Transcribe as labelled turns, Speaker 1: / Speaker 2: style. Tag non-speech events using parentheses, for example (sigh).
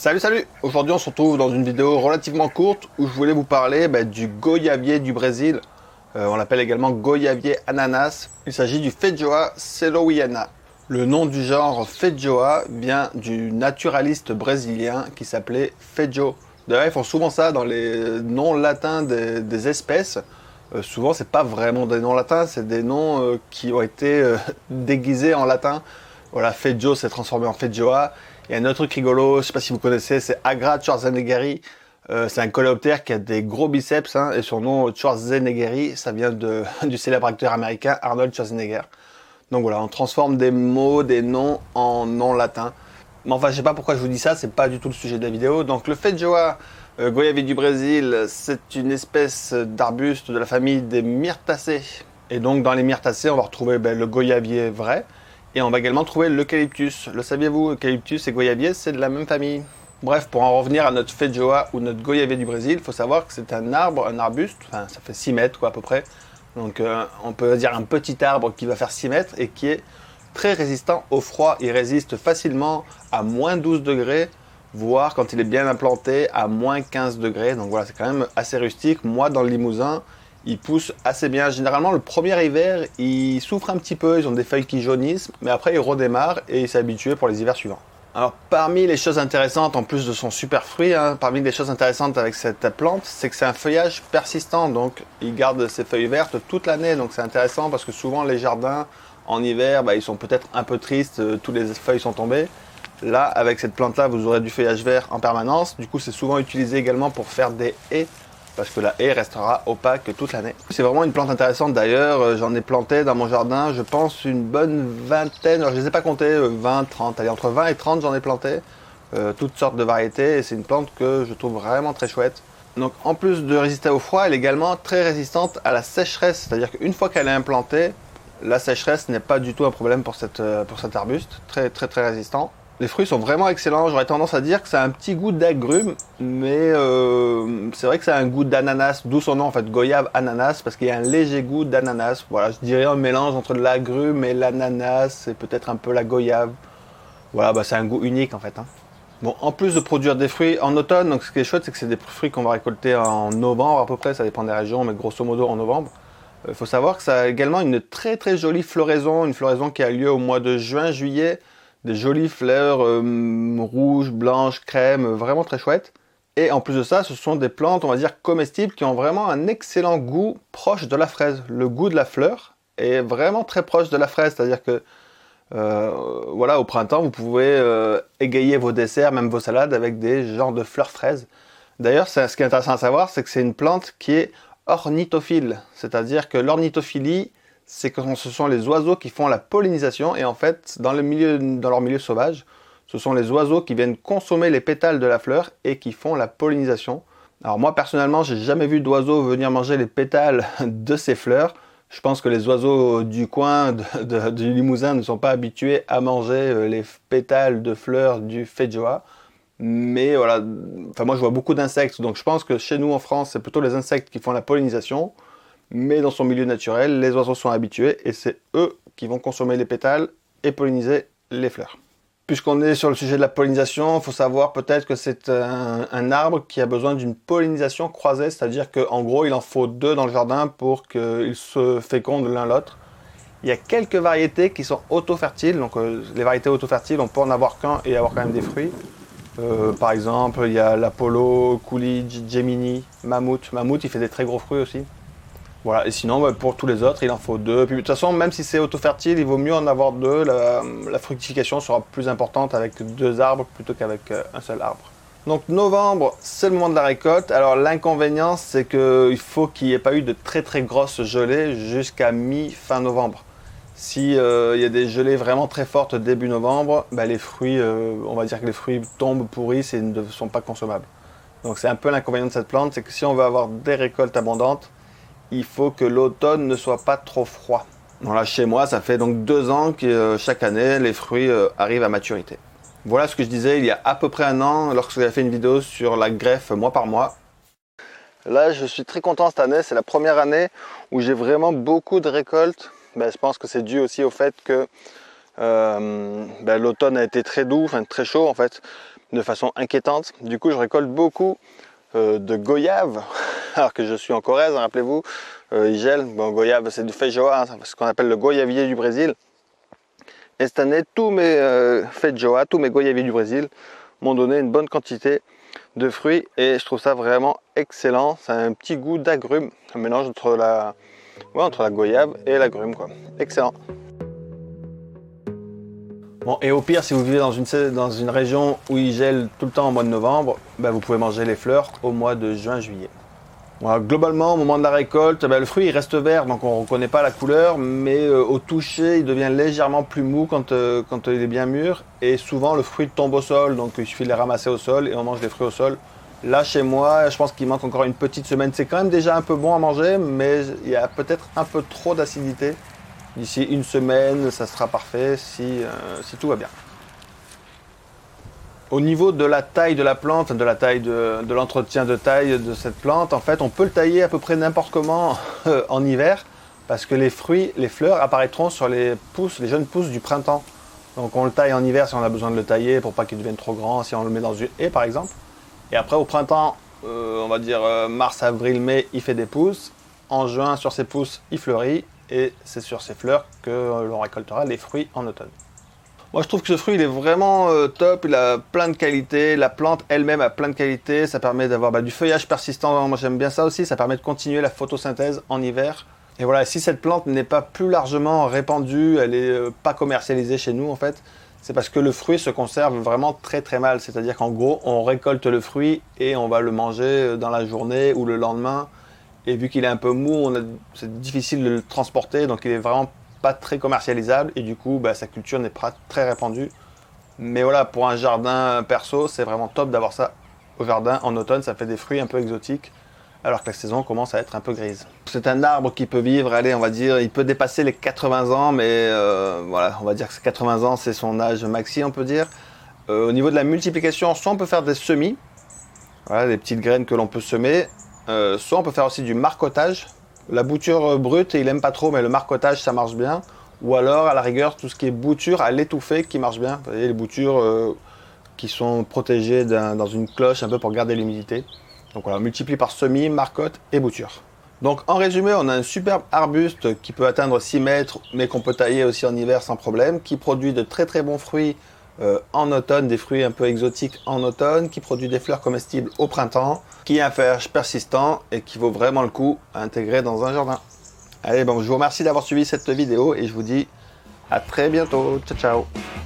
Speaker 1: Salut salut Aujourd'hui on se retrouve dans une vidéo relativement courte où je voulais vous parler bah, du goyavier du Brésil. Euh, on l'appelle également goyavier ananas. Il s'agit du Feijoa celowiana. Le nom du genre Feijoa vient du naturaliste brésilien qui s'appelait Feijo. D'ailleurs ils font souvent ça dans les noms latins des, espèces. Euh, souvent c'est pas vraiment des noms latins, c'est des noms euh, qui ont été (laughs) déguisés en latin. Voilà, Feijo s'est transformé en Feijoa. A un autre truc rigolo, je sais pas si vous connaissez, c'est Agra Schwarzeneggeri. Euh, c'est un coléoptère qui a des gros biceps hein, et son nom Schwarzeneggeri, ça vient de, (laughs) du célèbre acteur américain Arnold Schwarzenegger. Donc voilà, on transforme des mots, des noms en noms latins. Mais enfin, je sais pas pourquoi je vous dis ça, c'est pas du tout le sujet de la vidéo. Donc le feijoa euh, goyavier du Brésil, c'est une espèce d'arbuste de la famille des myrtacées. Et donc dans les myrtacées, on va retrouver ben, le goyavier vrai, et on va également trouver l'eucalyptus. Le saviez-vous Eucalyptus et goyavier, c'est de la même famille? Bref, pour en revenir à notre feijoa ou notre goyavier du Brésil, il faut savoir que c'est un arbre, un arbuste, enfin ça fait 6 mètres quoi à peu près. Donc euh, on peut dire un petit arbre qui va faire 6 mètres et qui est très résistant au froid. Il résiste facilement à moins 12 degrés, voire quand il est bien implanté à moins 15 degrés. Donc voilà, c'est quand même assez rustique. Moi dans le Limousin, ils poussent assez bien. Généralement, le premier hiver, ils souffrent un petit peu, ils ont des feuilles qui jaunissent, mais après, ils redémarrent et ils s'habituent pour les hivers suivants. Alors, parmi les choses intéressantes, en plus de son super fruit, hein, parmi les choses intéressantes avec cette plante, c'est que c'est un feuillage persistant, donc il garde ses feuilles vertes toute l'année, donc c'est intéressant parce que souvent les jardins, en hiver, bah, ils sont peut-être un peu tristes, euh, toutes les feuilles sont tombées. Là, avec cette plante-là, vous aurez du feuillage vert en permanence. Du coup, c'est souvent utilisé également pour faire des haies parce que la haie restera opaque toute l'année. C'est vraiment une plante intéressante d'ailleurs, euh, j'en ai planté dans mon jardin, je pense une bonne vingtaine, alors je ne les ai pas comptés, 20, euh, 30, allez entre 20 et 30 j'en ai planté, euh, toutes sortes de variétés et c'est une plante que je trouve vraiment très chouette. Donc en plus de résister au froid, elle est également très résistante à la sécheresse, c'est-à-dire qu'une fois qu'elle est implantée, la sécheresse n'est pas du tout un problème pour, cette, pour cet arbuste, très très très résistant. Les fruits sont vraiment excellents. J'aurais tendance à dire que ça a un petit goût d'agrumes, mais euh, c'est vrai que ça a un goût d'ananas, d'où son nom en fait, goyave ananas, parce qu'il y a un léger goût d'ananas. Voilà, je dirais un mélange entre l'agrume et l'ananas, et peut-être un peu la goyave. Voilà, bah, c'est un goût unique en fait. Hein. Bon, en plus de produire des fruits en automne, donc ce qui est chouette, c'est que c'est des fruits qu'on va récolter en novembre à peu près, ça dépend des régions, mais grosso modo en novembre. Il euh, faut savoir que ça a également une très très jolie floraison, une floraison qui a lieu au mois de juin-juillet des jolies fleurs euh, rouges, blanches, crème, vraiment très chouettes. Et en plus de ça, ce sont des plantes, on va dire, comestibles qui ont vraiment un excellent goût proche de la fraise. Le goût de la fleur est vraiment très proche de la fraise, c'est-à-dire que euh, voilà, au printemps, vous pouvez euh, égayer vos desserts, même vos salades, avec des genres de fleurs fraises. D'ailleurs, ce qui est intéressant à savoir, c'est que c'est une plante qui est ornithophile, c'est-à-dire que l'ornithophilie, c'est que ce sont les oiseaux qui font la pollinisation et en fait, dans, leur milieu sauvage, ce sont les oiseaux qui viennent consommer les pétales de la fleur et qui font la pollinisation. Alors moi personnellement, j'ai jamais vu d'oiseaux venir manger les pétales (laughs) de ces fleurs. Je pense que les oiseaux du coin du Limousin ne sont pas habitués à manger euh, les pétales de fleurs du feijoa. Mais voilà, enfin moi je vois beaucoup d'insectes, donc je pense que chez nous en France, c'est plutôt les insectes qui font la pollinisation mais dans son milieu naturel, les oiseaux sont habitués et c'est eux qui vont consommer les pétales et polliniser les fleurs. Puisqu'on est sur le sujet de la pollinisation, il faut savoir peut-être que c'est un, arbre qui a besoin d'une pollinisation croisée, c'est-à-dire qu'en gros, il en faut deux dans le jardin pour qu'ils se fécondent l'un l'autre. Il y a quelques variétés qui sont auto-fertiles, donc euh, les variétés auto-fertiles, on peut en avoir qu'un et avoir quand même des fruits. Euh, par exemple, il y a l'Apollo, Coolidge, Gemini, Mammouth. Mammouth, il fait des très gros fruits aussi. Voilà, et sinon, bah, pour tous les autres, il en faut deux. Puis, de toute façon, même si c'est auto-fertile, il vaut mieux en avoir deux. La, fructification sera plus importante avec deux arbres plutôt qu'avec euh, un seul arbre. Donc novembre, c'est le moment de la récolte. Alors l'inconvénient, c'est qu'il faut qu'il n'y ait pas eu de très très grosses gelées jusqu'à mi-fin novembre. S'il euh, y a des gelées vraiment très fortes début novembre, bah, les fruits, euh, on va dire que les fruits tombent, pourrissent et ne sont pas consommables. Donc c'est un peu l'inconvénient de cette plante, c'est que si on veut avoir des récoltes abondantes, il faut que l'automne ne soit pas trop froid. Voilà, chez moi, ça fait donc deux ans que euh, chaque année, les fruits euh, arrivent à maturité. Voilà ce que je disais il y a à peu près un an, lorsque j'avais fait une vidéo sur la greffe mois par mois. Là, je suis très content cette année. C'est la première année où j'ai vraiment beaucoup de récoltes. Ben, je pense que c'est dû aussi au fait que euh, ben, l'automne a été très doux, très chaud en fait. de façon inquiétante. Du coup, je récolte beaucoup de goyave, (laughs) alors que je suis en Corrèze, rappelez-vous, euh, il. Bon, goyave, c'est du feijoa, hein, ce qu'on appelle le goyavier du Brésil. Et cette année, tous mes euh, feijoa, tous mes goyaviers du Brésil m'ont donné une bonne quantité de fruits et je trouve ça vraiment excellent. A un petit goût d'agrumes, un mélange entre la, entre la goyave et l'agrume, quoi. Excellent. Bon, et au pire, si vous vivez dans une, dans une région où il gèle tout le temps au mois de novembre, ben, vous pouvez manger les fleurs au mois de juin-juillet. globalement, au moment de la récolte, ben, le fruit il reste vert, donc on ne reconnaît pas la couleur, mais euh, au toucher, il devient légèrement plus mou quand, euh, quand il est bien mûr. Et souvent, le fruit tombe au sol, donc il suffit de les ramasser au sol et on mange les fruits au sol. Là, chez moi, je pense qu'il manque encore une petite semaine. C'est quand même déjà un peu bon à manger, mais il y a peut-être un peu trop d'acidité. D'ici une semaine, ça sera parfait si, euh, si, tout va bien. Au niveau de la taille de la plante, de la taille de, l'entretien de taille de cette plante, en fait, on peut le tailler à peu près n'importe comment euh, en hiver parce que les fruits, les fleurs apparaîtront sur les pousses, les jeunes pousses du printemps. Donc on le taille en hiver si on a besoin de le tailler pour pas qu'il devienne trop grand, si on le met dans une haie par exemple. Et après au printemps, euh, on va dire mars, avril, mai, il fait des pousses. En juin, sur ces pousses, il fleurit et c'est sur ces fleurs que l'on récoltera les fruits en automne. Moi je trouve que ce fruit il est vraiment euh, top, il a plein de qualités, la plante elle-même a plein de qualités, ça permet d'avoir bah, du feuillage persistant, moi j'aime bien ça aussi, ça permet de continuer la photosynthèse en hiver. Et voilà, si cette plante n'est pas plus largement répandue, elle n'est euh, pas commercialisée chez nous en fait, c'est parce que le fruit se conserve vraiment très très mal. C'est-à-dire qu'en gros, on récolte le fruit et on va le manger euh, dans la journée ou le lendemain et vu qu'il est un peu mou, c'est difficile de le transporter, donc il est vraiment pas très commercialisable. Et du coup, bah, sa culture n'est pas très répandue. Mais voilà, pour un jardin perso, c'est vraiment top d'avoir ça au jardin en automne. Ça fait des fruits un peu exotiques, alors que la saison commence à être un peu grise. C'est un arbre qui peut vivre, allez, on va dire, il peut dépasser les 80 ans, mais euh, voilà, on va dire que 80 ans, c'est son âge maxi, on peut dire. Euh, au niveau de la multiplication, soit on peut faire des semis, voilà, des petites graines que l'on peut semer, euh, soit on peut faire aussi du marcotage. La bouture euh, brute, il aime pas trop, mais le marcotage, ça marche bien. Ou alors, à la rigueur, tout ce qui est bouture à l'étouffer qui marche bien. Vous voyez, les boutures euh, qui sont protégées dans une cloche un peu pour garder l'humidité. Donc voilà, on multiplie par semis, marcotte et bouture. Donc en résumé, on a un superbe arbuste qui peut atteindre 6 mètres, mais qu'on peut tailler aussi en hiver sans problème, qui produit de très très bons fruits en automne, des fruits un peu exotiques en automne, qui produit des fleurs comestibles au printemps, qui est un feuillage persistant et qui vaut vraiment le coup à intégrer dans un jardin. Allez, bon, je vous remercie d'avoir suivi cette vidéo et je vous dis à très bientôt. Ciao, ciao